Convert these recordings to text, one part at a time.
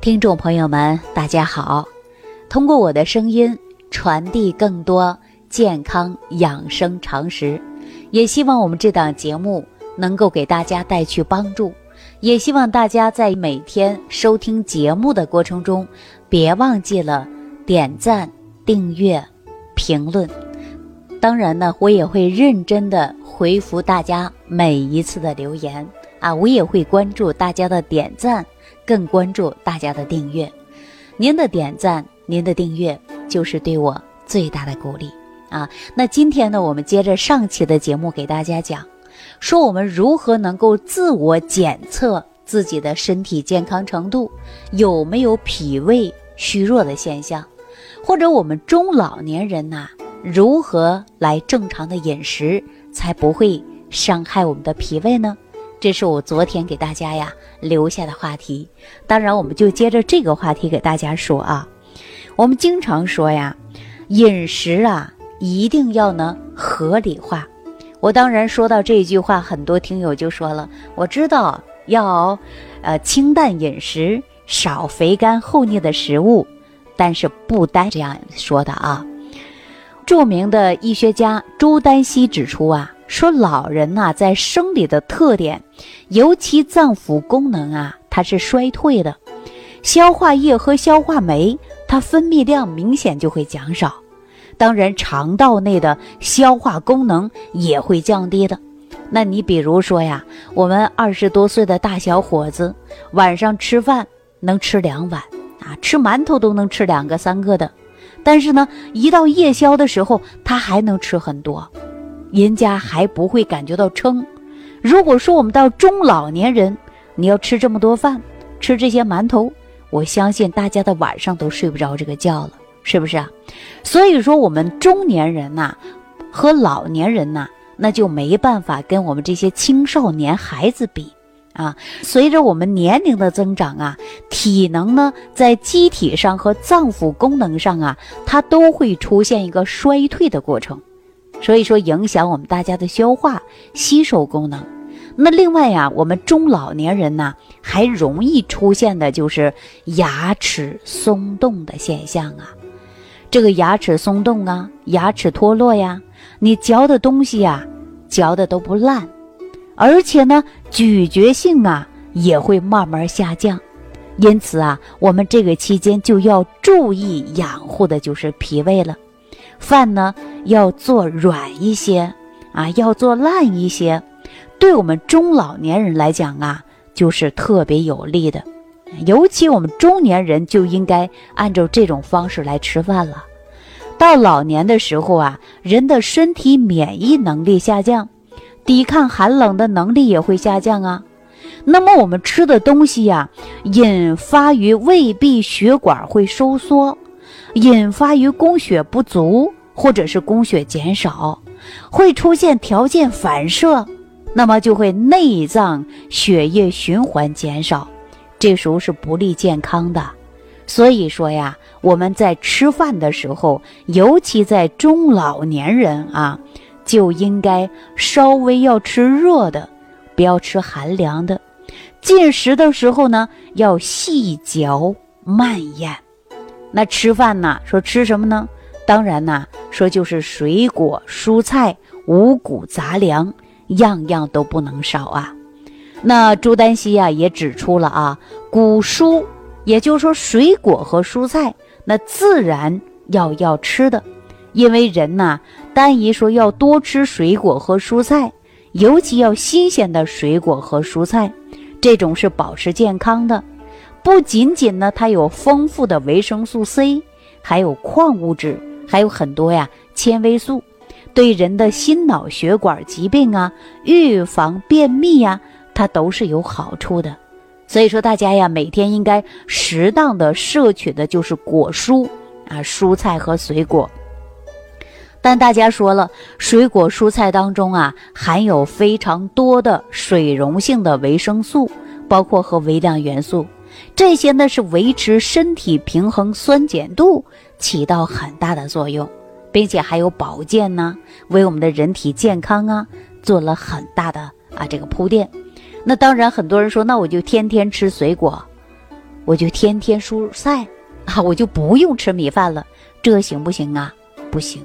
听众朋友们，大家好！通过我的声音传递更多健康养生常识，也希望我们这档节目能够给大家带去帮助。也希望大家在每天收听节目的过程中，别忘记了点赞、订阅、评论。当然呢，我也会认真的回复大家每一次的留言啊，我也会关注大家的点赞。更关注大家的订阅，您的点赞、您的订阅就是对我最大的鼓励啊！那今天呢，我们接着上期的节目给大家讲，说我们如何能够自我检测自己的身体健康程度，有没有脾胃虚弱的现象，或者我们中老年人呐，如何来正常的饮食，才不会伤害我们的脾胃呢？这是我昨天给大家呀留下的话题，当然我们就接着这个话题给大家说啊。我们经常说呀，饮食啊一定要呢合理化。我当然说到这句话，很多听友就说了，我知道要呃清淡饮食，少肥甘厚腻的食物，但是不单这样说的啊。著名的医学家朱丹溪指出啊。说老人呐，在生理的特点，尤其脏腑功能啊，它是衰退的，消化液和消化酶它分泌量明显就会减少，当然肠道内的消化功能也会降低的。那你比如说呀，我们二十多岁的大小伙子，晚上吃饭能吃两碗啊，吃馒头都能吃两个三个的，但是呢，一到夜宵的时候，他还能吃很多。人家还不会感觉到撑。如果说我们到中老年人，你要吃这么多饭，吃这些馒头，我相信大家的晚上都睡不着这个觉了，是不是啊？所以说，我们中年人呐，和老年人呐，那就没办法跟我们这些青少年孩子比啊。随着我们年龄的增长啊，体能呢，在机体上和脏腑功能上啊，它都会出现一个衰退的过程。所以说，影响我们大家的消化吸收功能。那另外呀，我们中老年人呢，还容易出现的就是牙齿松动的现象啊。这个牙齿松动啊，牙齿脱落呀，你嚼的东西呀，嚼的都不烂，而且呢，咀嚼性啊也会慢慢下降。因此啊，我们这个期间就要注意养护的就是脾胃了。饭呢要做软一些啊，要做烂一些，对我们中老年人来讲啊，就是特别有利的。尤其我们中年人就应该按照这种方式来吃饭了。到老年的时候啊，人的身体免疫能力下降，抵抗寒冷的能力也会下降啊。那么我们吃的东西呀，引发于胃壁血管会收缩。引发于供血不足，或者是供血减少，会出现条件反射，那么就会内脏血液循环减少，这时候是不利健康的。所以说呀，我们在吃饭的时候，尤其在中老年人啊，就应该稍微要吃热的，不要吃寒凉的。进食的时候呢，要细嚼慢咽。那吃饭呢？说吃什么呢？当然呐，说就是水果、蔬菜、五谷杂粮，样样都不能少啊。那朱丹溪呀也指出了啊，谷蔬，也就是说水果和蔬菜，那自然要要吃的，因为人呐，单一说要多吃水果和蔬菜，尤其要新鲜的水果和蔬菜，这种是保持健康的。不仅仅呢，它有丰富的维生素 C，还有矿物质，还有很多呀纤维素，对人的心脑血管疾病啊、预防便秘呀，它都是有好处的。所以说，大家呀，每天应该适当的摄取的就是果蔬啊，蔬菜和水果。但大家说了，水果蔬菜当中啊，含有非常多的水溶性的维生素，包括和微量元素。这些呢是维持身体平衡酸碱度起到很大的作用，并且还有保健呢，为我们的人体健康啊做了很大的啊这个铺垫。那当然，很多人说，那我就天天吃水果，我就天天蔬菜啊，我就不用吃米饭了，这行不行啊？不行。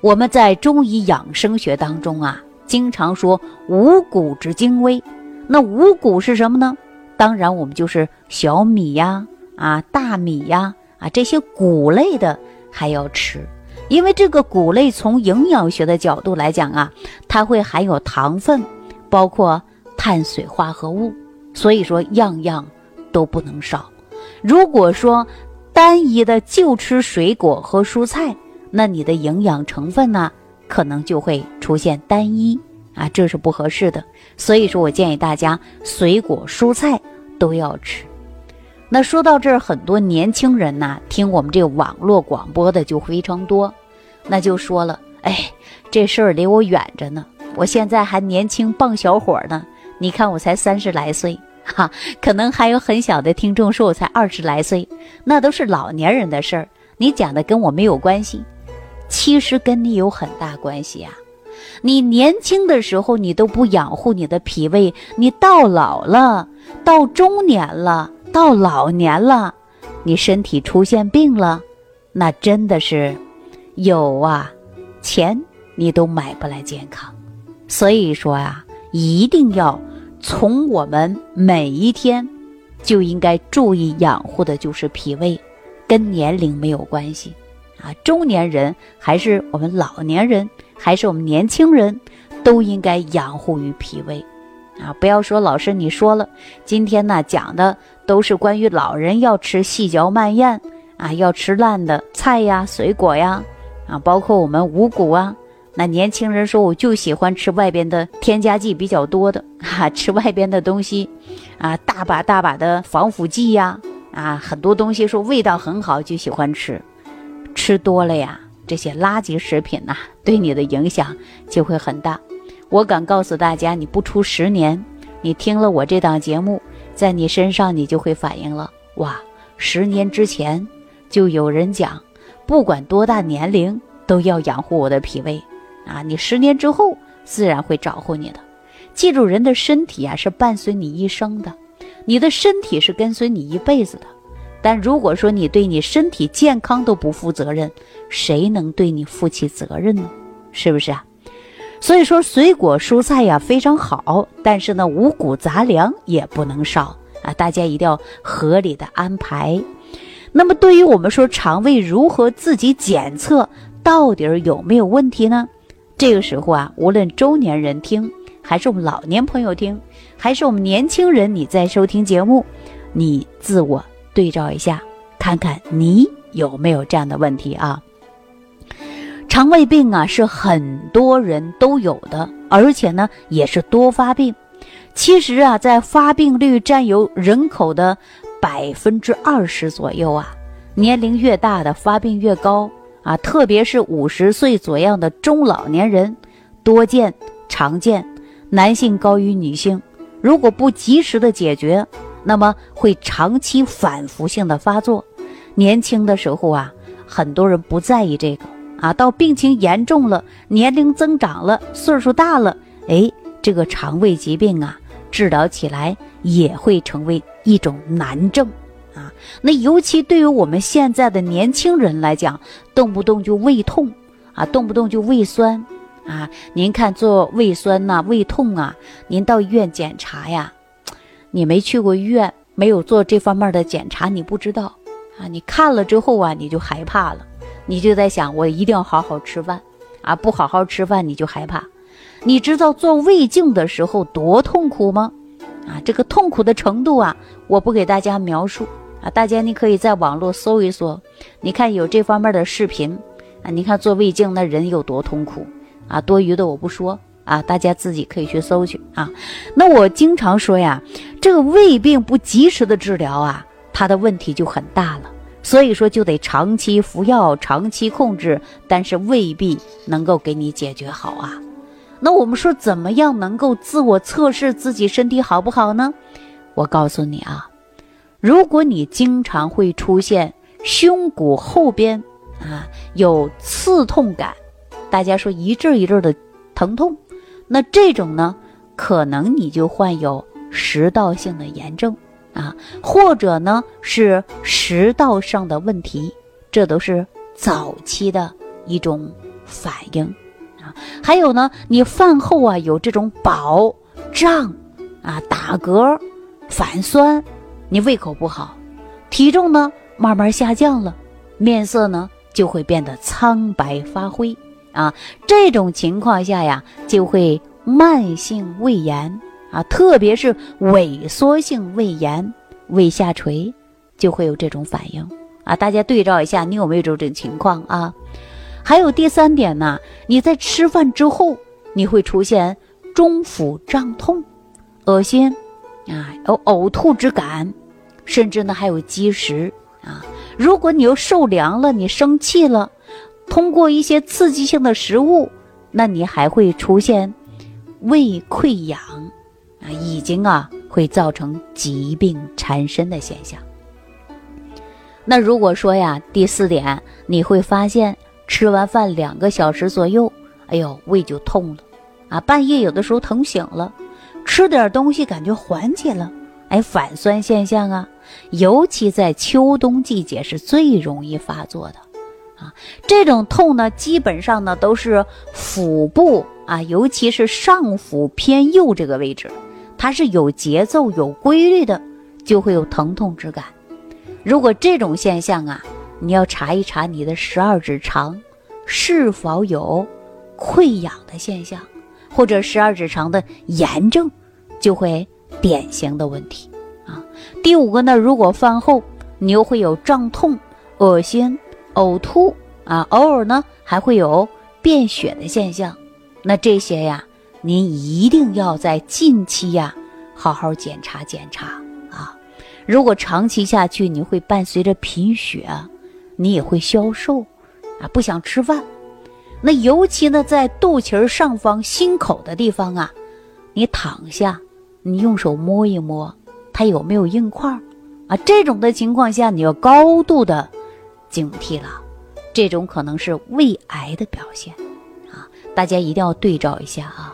我们在中医养生学当中啊，经常说五谷之精微。那五谷是什么呢？当然，我们就是小米呀，啊，大米呀，啊，这些谷类的还要吃，因为这个谷类从营养学的角度来讲啊，它会含有糖分，包括碳水化合物，所以说样样都不能少。如果说单一的就吃水果和蔬菜，那你的营养成分呢，可能就会出现单一啊，这是不合适的。所以说我建议大家水果蔬菜都要吃。那说到这儿，很多年轻人呐，听我们这个网络广播的就非常多，那就说了，哎，这事儿离我远着呢，我现在还年轻棒小伙呢，你看我才三十来岁，哈，可能还有很小的听众说我才二十来岁，那都是老年人的事儿，你讲的跟我没有关系。其实跟你有很大关系呀！你年轻的时候你都不养护你的脾胃，你到老了，到中年了，到老年了，你身体出现病了，那真的是有啊，钱你都买不来健康。所以说呀，一定要从我们每一天就应该注意养护的就是脾胃，跟年龄没有关系。啊，中年人还是我们老年人，还是我们年轻人，都应该养护于脾胃，啊，不要说老师你说了，今天呢讲的都是关于老人要吃细嚼慢咽啊，要吃烂的菜呀、水果呀，啊，包括我们五谷啊。那年轻人说我就喜欢吃外边的添加剂比较多的，哈，吃外边的东西，啊，大把大把的防腐剂呀，啊，很多东西说味道很好就喜欢吃。吃多了呀，这些垃圾食品呐，对你的影响就会很大。我敢告诉大家，你不出十年，你听了我这档节目，在你身上你就会反应了。哇，十年之前就有人讲，不管多大年龄都要养护我的脾胃啊！你十年之后自然会找回你的。记住，人的身体啊是伴随你一生的，你的身体是跟随你一辈子的。但如果说你对你身体健康都不负责任，谁能对你负起责任呢？是不是啊？所以说水果蔬菜呀非常好，但是呢五谷杂粮也不能少啊！大家一定要合理的安排。那么对于我们说肠胃如何自己检测到底有没有问题呢？这个时候啊，无论中年人听，还是我们老年朋友听，还是我们年轻人你在收听节目，你自我。对照一下，看看你有没有这样的问题啊？肠胃病啊，是很多人都有的，而且呢也是多发病。其实啊，在发病率占有人口的百分之二十左右啊。年龄越大的发病越高啊，特别是五十岁左右的中老年人多见常见，男性高于女性。如果不及时的解决，那么会长期反复性的发作，年轻的时候啊，很多人不在意这个啊，到病情严重了，年龄增长了，岁数大了，哎，这个肠胃疾病啊，治疗起来也会成为一种难症啊。那尤其对于我们现在的年轻人来讲，动不动就胃痛啊，动不动就胃酸啊。您看做胃酸呐、胃痛啊，您到医院检查呀。你没去过医院，没有做这方面的检查，你不知道啊。你看了之后啊，你就害怕了，你就在想，我一定要好好吃饭啊，不好好吃饭你就害怕。你知道做胃镜的时候多痛苦吗？啊，这个痛苦的程度啊，我不给大家描述啊，大家你可以在网络搜一搜，你看有这方面的视频啊，你看做胃镜那人有多痛苦啊，多余的我不说。啊，大家自己可以去搜去啊。那我经常说呀，这个胃病不及时的治疗啊，它的问题就很大了。所以说就得长期服药，长期控制，但是未必能够给你解决好啊。那我们说怎么样能够自我测试自己身体好不好呢？我告诉你啊，如果你经常会出现胸骨后边啊有刺痛感，大家说一阵一阵的疼痛。那这种呢，可能你就患有食道性的炎症啊，或者呢是食道上的问题，这都是早期的一种反应啊。还有呢，你饭后啊有这种饱胀啊、打嗝、反酸，你胃口不好，体重呢慢慢下降了，面色呢就会变得苍白发灰啊。这种情况下呀，就会慢性胃炎。啊，特别是萎缩性胃炎、胃下垂，就会有这种反应啊。大家对照一下，你有没有这种情况啊？还有第三点呢，你在吃饭之后，你会出现中腹胀痛、恶心啊，有呕吐之感，甚至呢还有积食啊。如果你又受凉了，你生气了，通过一些刺激性的食物，那你还会出现胃溃疡。啊，已经啊会造成疾病缠身的现象。那如果说呀，第四点，你会发现吃完饭两个小时左右，哎呦，胃就痛了，啊，半夜有的时候疼醒了，吃点东西感觉缓解了，哎，反酸现象啊，尤其在秋冬季节是最容易发作的，啊，这种痛呢，基本上呢都是腹部啊，尤其是上腹偏右这个位置。它是有节奏、有规律的，就会有疼痛之感。如果这种现象啊，你要查一查你的十二指肠是否有溃疡的现象，或者十二指肠的炎症，就会典型的问题啊。第五个呢，如果饭后你又会有胀痛、恶心、呕吐啊，偶尔呢还会有便血的现象，那这些呀。您一定要在近期呀，好好检查检查啊！如果长期下去，你会伴随着贫血，你也会消瘦，啊，不想吃饭。那尤其呢，在肚脐上方心口的地方啊，你躺下，你用手摸一摸，它有没有硬块啊？这种的情况下，你要高度的警惕了，这种可能是胃癌的表现啊！大家一定要对照一下啊！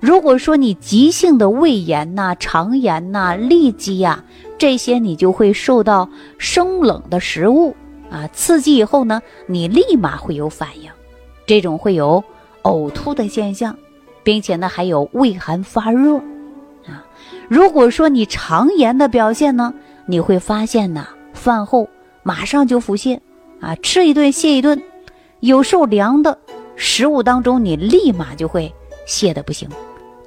如果说你急性的胃炎呐、肠炎呐、痢疾呀，这些你就会受到生冷的食物啊刺激以后呢，你立马会有反应，这种会有呕吐的现象，并且呢还有胃寒发热啊。如果说你肠炎的表现呢，你会发现呢饭后马上就腹泻啊，吃一顿泻一顿，有受凉的食物当中，你立马就会泻的不行。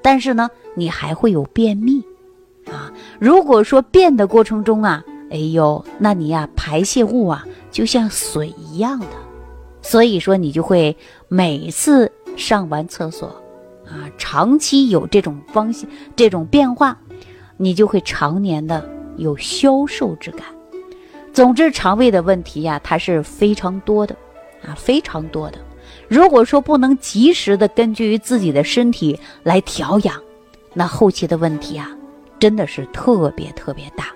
但是呢，你还会有便秘，啊，如果说便的过程中啊，哎呦，那你呀排泄物啊就像水一样的，所以说你就会每次上完厕所，啊，长期有这种方向这种变化，你就会常年的有消瘦之感。总之，肠胃的问题呀，它是非常多的，啊，非常多的。如果说不能及时的根据于自己的身体来调养，那后期的问题啊，真的是特别特别大。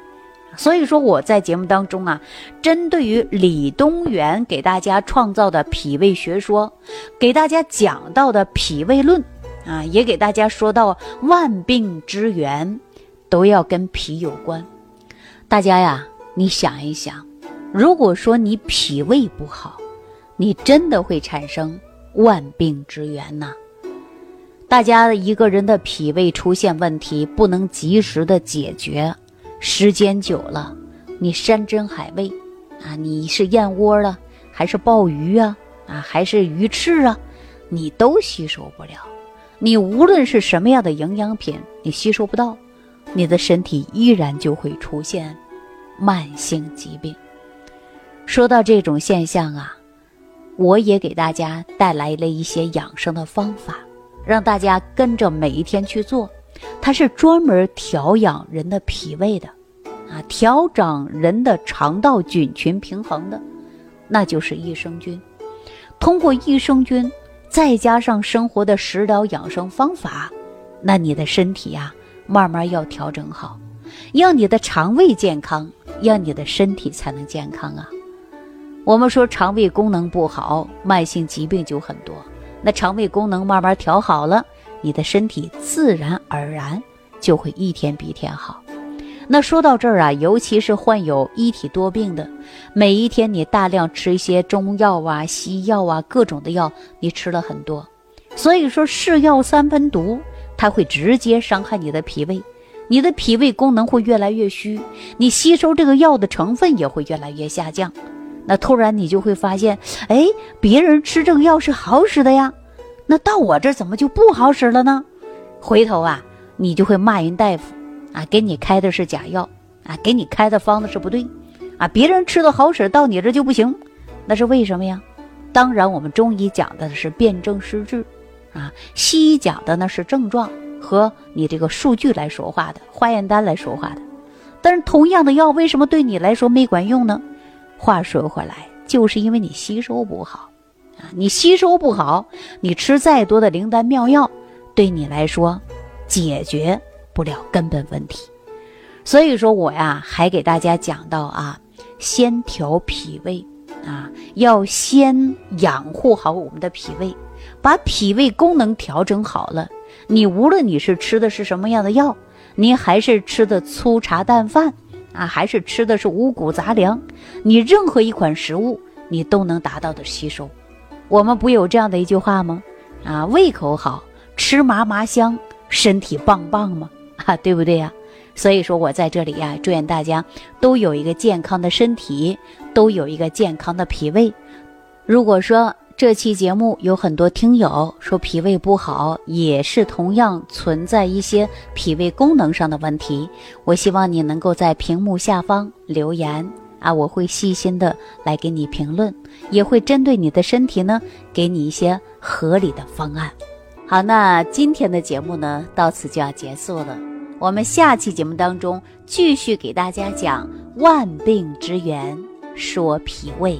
所以说我在节目当中啊，针对于李东垣给大家创造的脾胃学说，给大家讲到的脾胃论啊，也给大家说到万病之源都要跟脾有关。大家呀，你想一想，如果说你脾胃不好，你真的会产生万病之源呐！大家一个人的脾胃出现问题，不能及时的解决，时间久了，你山珍海味啊，你是燕窝了，还是鲍鱼啊，啊，还是鱼翅啊，你都吸收不了。你无论是什么样的营养品，你吸收不到，你的身体依然就会出现慢性疾病。说到这种现象啊。我也给大家带来了一些养生的方法，让大家跟着每一天去做。它是专门调养人的脾胃的，啊，调整人的肠道菌群平衡的，那就是益生菌。通过益生菌，再加上生活的食疗养生方法，那你的身体呀，慢慢要调整好，让你的肠胃健康，让你的身体才能健康啊。我们说肠胃功能不好，慢性疾病就很多。那肠胃功能慢慢调好了，你的身体自然而然就会一天比一天好。那说到这儿啊，尤其是患有一体多病的，每一天你大量吃一些中药啊、西药啊，各种的药，你吃了很多，所以说是药三分毒，它会直接伤害你的脾胃，你的脾胃功能会越来越虚，你吸收这个药的成分也会越来越下降。那突然你就会发现，哎，别人吃这个药是好使的呀，那到我这怎么就不好使了呢？回头啊，你就会骂人大夫。啊，给你开的是假药，啊，给你开的方子是不对，啊，别人吃的好使，到你这就不行，那是为什么呀？当然，我们中医讲的是辨证施治，啊，西医讲的呢是症状和你这个数据来说话的，化验单来说话的。但是同样的药，为什么对你来说没管用呢？话说回来，就是因为你吸收不好，啊，你吸收不好，你吃再多的灵丹妙药，对你来说解决。不了根本问题，所以说我呀还给大家讲到啊，先调脾胃啊，要先养护好我们的脾胃，把脾胃功能调整好了，你无论你是吃的是什么样的药，你还是吃的粗茶淡饭啊，还是吃的是五谷杂粮，你任何一款食物你都能达到的吸收。我们不有这样的一句话吗？啊，胃口好吃嘛嘛香，身体棒棒吗？哈，对不对呀？所以说我在这里呀，祝愿大家都有一个健康的身体，都有一个健康的脾胃。如果说这期节目有很多听友说脾胃不好，也是同样存在一些脾胃功能上的问题，我希望你能够在屏幕下方留言啊，我会细心的来给你评论，也会针对你的身体呢，给你一些合理的方案。好，那今天的节目呢，到此就要结束了。我们下期节目当中继续给大家讲万病之源，说脾胃。